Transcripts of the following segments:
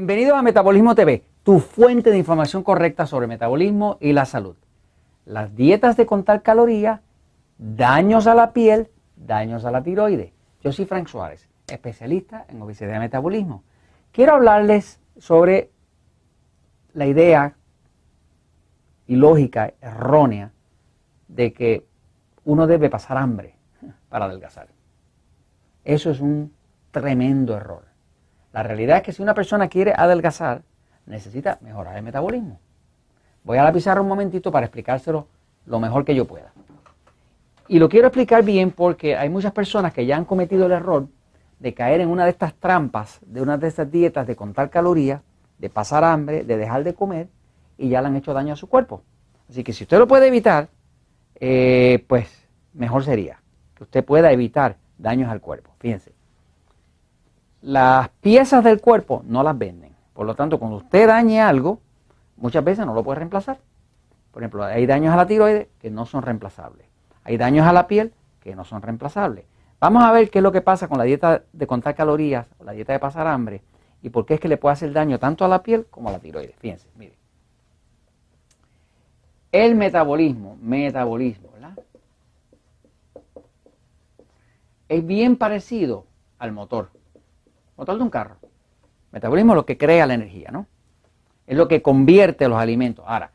Bienvenidos a Metabolismo TV, tu fuente de información correcta sobre metabolismo y la salud. Las dietas de contar calorías, daños a la piel, daños a la tiroides. Yo soy Frank Suárez, especialista en obesidad y metabolismo. Quiero hablarles sobre la idea y lógica errónea de que uno debe pasar hambre para adelgazar. Eso es un tremendo error. La realidad es que si una persona quiere adelgazar, necesita mejorar el metabolismo. Voy a la pizarra un momentito para explicárselo lo mejor que yo pueda. Y lo quiero explicar bien porque hay muchas personas que ya han cometido el error de caer en una de estas trampas, de una de estas dietas de contar calorías, de pasar hambre, de dejar de comer y ya le han hecho daño a su cuerpo. Así que si usted lo puede evitar, eh, pues mejor sería que usted pueda evitar daños al cuerpo. Fíjense, las piezas del cuerpo no las venden. Por lo tanto, cuando usted dañe algo, muchas veces no lo puede reemplazar. Por ejemplo, hay daños a la tiroides que no son reemplazables. Hay daños a la piel que no son reemplazables. Vamos a ver qué es lo que pasa con la dieta de contar calorías la dieta de pasar hambre y por qué es que le puede hacer daño tanto a la piel como a la tiroides. Fíjense, mire. El metabolismo, metabolismo, ¿verdad? Es bien parecido al motor motor de un carro. Metabolismo es lo que crea la energía, ¿no? Es lo que convierte los alimentos. Ahora,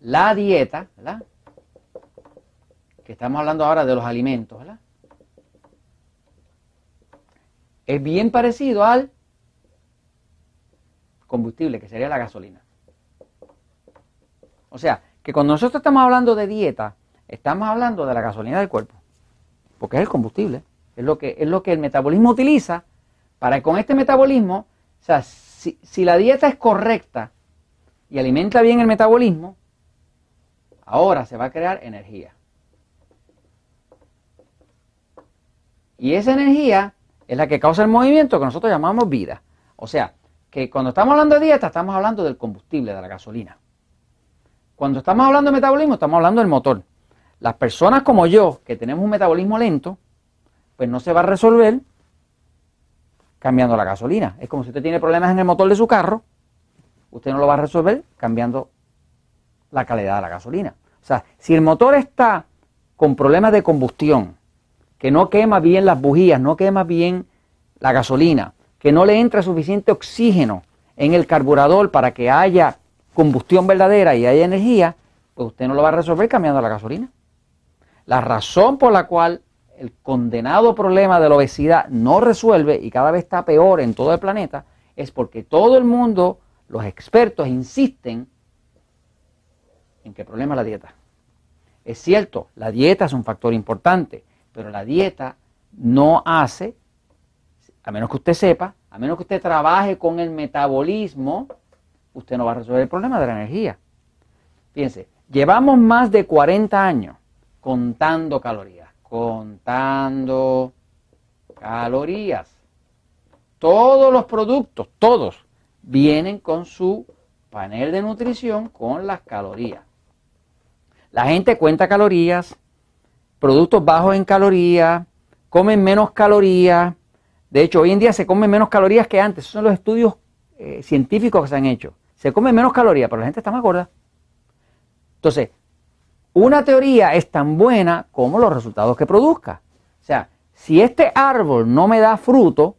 la dieta, ¿verdad? Que estamos hablando ahora de los alimentos, ¿verdad? Es bien parecido al combustible, que sería la gasolina. O sea, que cuando nosotros estamos hablando de dieta, estamos hablando de la gasolina del cuerpo, porque es el combustible, es lo que, es lo que el metabolismo utiliza para con este metabolismo, o sea, si, la dieta es correcta y alimenta bien el metabolismo, ahora se va a crear energía. Y esa energía es la que causa el movimiento que nosotros llamamos vida. O sea, que cuando estamos hablando de dieta, estamos hablando del combustible, de la gasolina. Cuando estamos hablando de metabolismo, estamos hablando del motor. Las personas como yo, que tenemos un metabolismo lento, pues no se va a resolver cambiando la gasolina. Es como si usted tiene problemas en el motor de su carro, usted no lo va a resolver cambiando la calidad de la gasolina. O sea, si el motor está con problemas de combustión, que no quema bien las bujías, no quema bien la gasolina, que no le entra suficiente oxígeno en el carburador para que haya combustión verdadera y haya energía, pues usted no lo va a resolver cambiando la gasolina. La razón por la cual el condenado problema de la obesidad no resuelve y cada vez está peor en todo el planeta, es porque todo el mundo, los expertos, insisten en que el problema es la dieta. Es cierto, la dieta es un factor importante, pero la dieta no hace, a menos que usted sepa, a menos que usted trabaje con el metabolismo, usted no va a resolver el problema de la energía. Fíjense, llevamos más de 40 años contando calorías contando calorías. Todos los productos, todos, vienen con su panel de nutrición con las calorías. La gente cuenta calorías, productos bajos en calorías, comen menos calorías. De hecho, hoy en día se comen menos calorías que antes. Esos son los estudios eh, científicos que se han hecho. Se come menos calorías, pero la gente está más gorda. Entonces, una teoría es tan buena como los resultados que produzca. O sea, si este árbol no me da fruto,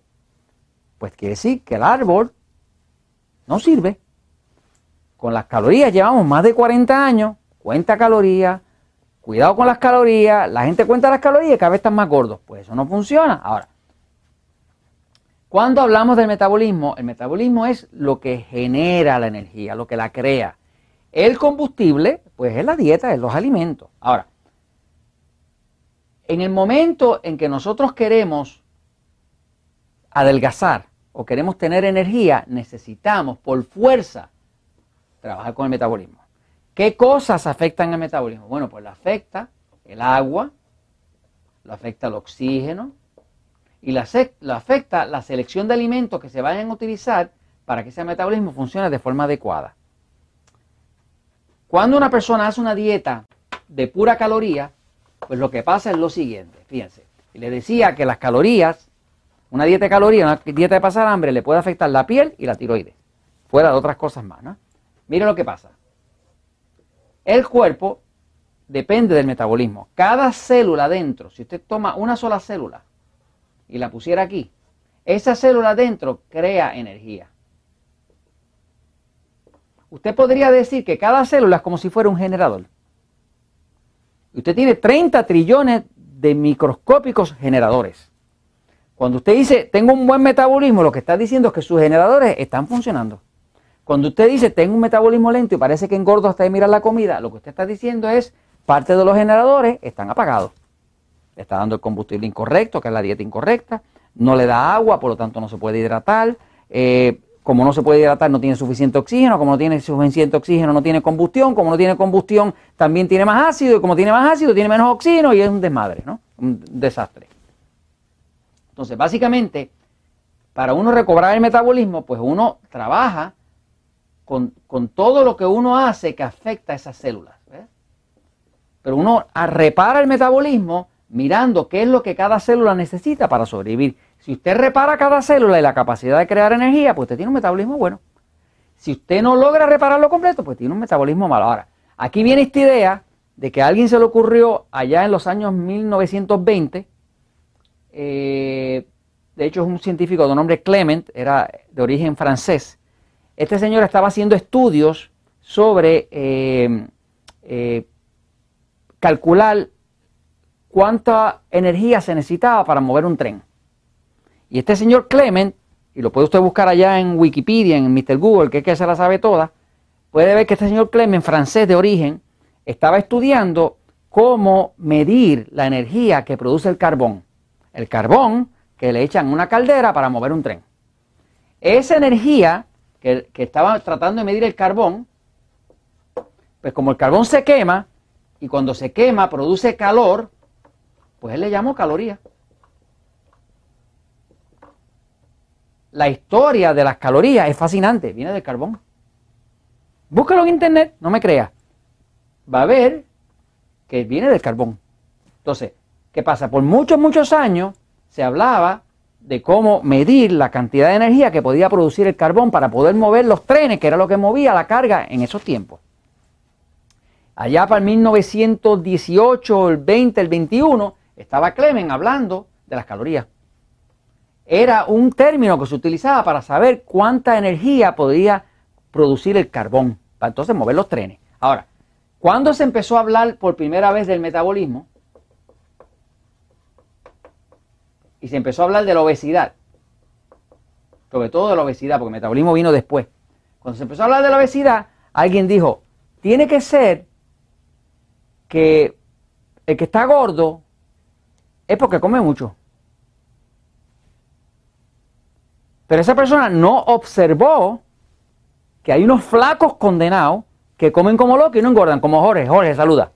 pues quiere decir que el árbol no sirve. Con las calorías llevamos más de 40 años, cuenta calorías, cuidado con las calorías, la gente cuenta las calorías y cada vez están más gordos. Pues eso no funciona. Ahora, cuando hablamos del metabolismo, el metabolismo es lo que genera la energía, lo que la crea. El combustible, pues es la dieta, es los alimentos. Ahora, en el momento en que nosotros queremos adelgazar o queremos tener energía, necesitamos por fuerza trabajar con el metabolismo. ¿Qué cosas afectan el metabolismo? Bueno, pues lo afecta el agua, lo afecta el oxígeno y lo afecta la selección de alimentos que se vayan a utilizar para que ese metabolismo funcione de forma adecuada. Cuando una persona hace una dieta de pura caloría, pues lo que pasa es lo siguiente, fíjense. Le decía que las calorías, Una dieta de calorías, una dieta de pasar hambre le puede afectar la piel y la tiroides, fuera de otras cosas más. ¿no? Mire lo que pasa. El cuerpo depende del metabolismo. Cada célula dentro, si usted toma una sola célula y la pusiera aquí, esa célula dentro crea energía. Usted podría decir que cada célula es como si fuera un generador. Usted tiene 30 trillones de microscópicos generadores. Cuando usted dice, tengo un buen metabolismo, lo que está diciendo es que sus generadores están funcionando. Cuando usted dice, tengo un metabolismo lento y parece que engordo hasta de mirar la comida, lo que usted está diciendo es, parte de los generadores están apagados. Le está dando el combustible incorrecto, que es la dieta incorrecta, no le da agua, por lo tanto no se puede hidratar. Eh, como no se puede hidratar, no tiene suficiente oxígeno, como no tiene suficiente oxígeno, no tiene combustión, como no tiene combustión, también tiene más ácido, y como tiene más ácido, tiene menos oxígeno y es un desmadre, ¿no? Un desastre. Entonces, básicamente, para uno recobrar el metabolismo, pues uno trabaja con, todo lo que uno hace que afecta a esas células. Pero uno repara el metabolismo mirando qué es lo que cada célula necesita para sobrevivir. Si usted repara cada célula y la capacidad de crear energía, pues usted tiene un metabolismo bueno. Si usted no logra repararlo completo, pues tiene un metabolismo malo. Ahora, aquí viene esta idea de que a alguien se le ocurrió allá en los años 1920, eh, de hecho es un científico de nombre Clement, era de origen francés. Este señor estaba haciendo estudios sobre eh, eh, calcular cuánta energía se necesitaba para mover un tren. Y este señor Clement, y lo puede usted buscar allá en Wikipedia, en Mr. Google, que es que se la sabe toda, puede ver que este señor Clement, francés de origen, estaba estudiando cómo medir la energía que produce el carbón. El carbón que le echan una caldera para mover un tren. Esa energía que, que estaba tratando de medir el carbón, pues como el carbón se quema, y cuando se quema produce calor, pues él le llamó caloría. La historia de las calorías es fascinante, viene del carbón. Búscalo en internet, no me creas. Va a ver que viene del carbón. Entonces, ¿qué pasa? Por muchos, muchos años se hablaba de cómo medir la cantidad de energía que podía producir el carbón para poder mover los trenes, que era lo que movía la carga en esos tiempos. Allá para el 1918, el 20, el 21, estaba Clemen hablando de las calorías era un término que se utilizaba para saber cuánta energía podía producir el carbón, para entonces mover los trenes. Ahora, ¿cuándo se empezó a hablar por primera vez del metabolismo? Y se empezó a hablar de la obesidad, sobre todo de la obesidad, porque el metabolismo vino después. Cuando se empezó a hablar de la obesidad, alguien dijo, tiene que ser que el que está gordo es porque come mucho. Pero esa persona no observó que hay unos flacos condenados que comen como locos y no engordan, como Jorge. Jorge, saluda.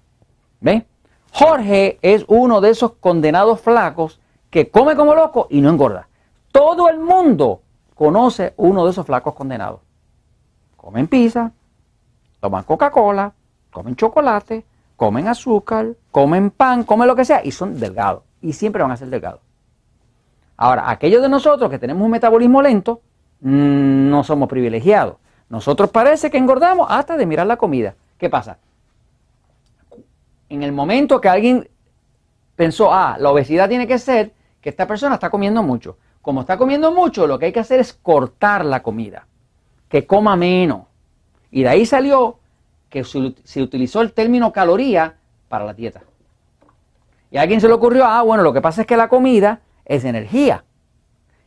¿Ve? Jorge es uno de esos condenados flacos que come como loco y no engorda. Todo el mundo conoce uno de esos flacos condenados. Comen pizza, toman Coca-Cola, comen chocolate, comen azúcar, comen pan, comen lo que sea y son delgados. Y siempre van a ser delgados. Ahora, aquellos de nosotros que tenemos un metabolismo lento, mm, no somos privilegiados. Nosotros parece que engordamos hasta de mirar la comida. ¿Qué pasa? En el momento que alguien pensó, ah, la obesidad tiene que ser que esta persona está comiendo mucho. Como está comiendo mucho, lo que hay que hacer es cortar la comida, que coma menos. Y de ahí salió que se utilizó el término caloría para la dieta. Y a alguien se le ocurrió, ah, bueno, lo que pasa es que la comida es energía.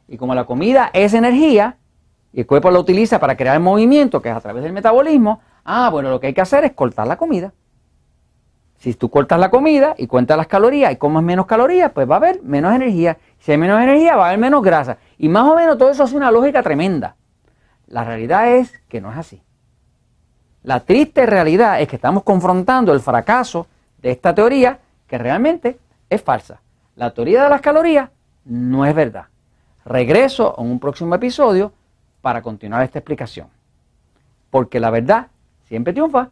Y como la comida es energía, y el cuerpo la utiliza para crear movimiento, que es a través del metabolismo, ah, bueno, lo que hay que hacer es cortar la comida. Si tú cortas la comida y cuentas las calorías y comes menos calorías, pues va a haber menos energía. Si hay menos energía, va a haber menos grasa. Y más o menos todo eso es una lógica tremenda. La realidad es que no es así. La triste realidad es que estamos confrontando el fracaso de esta teoría que realmente es falsa. La teoría de las calorías no es verdad. Regreso en un próximo episodio para continuar esta explicación. Porque la verdad siempre triunfa.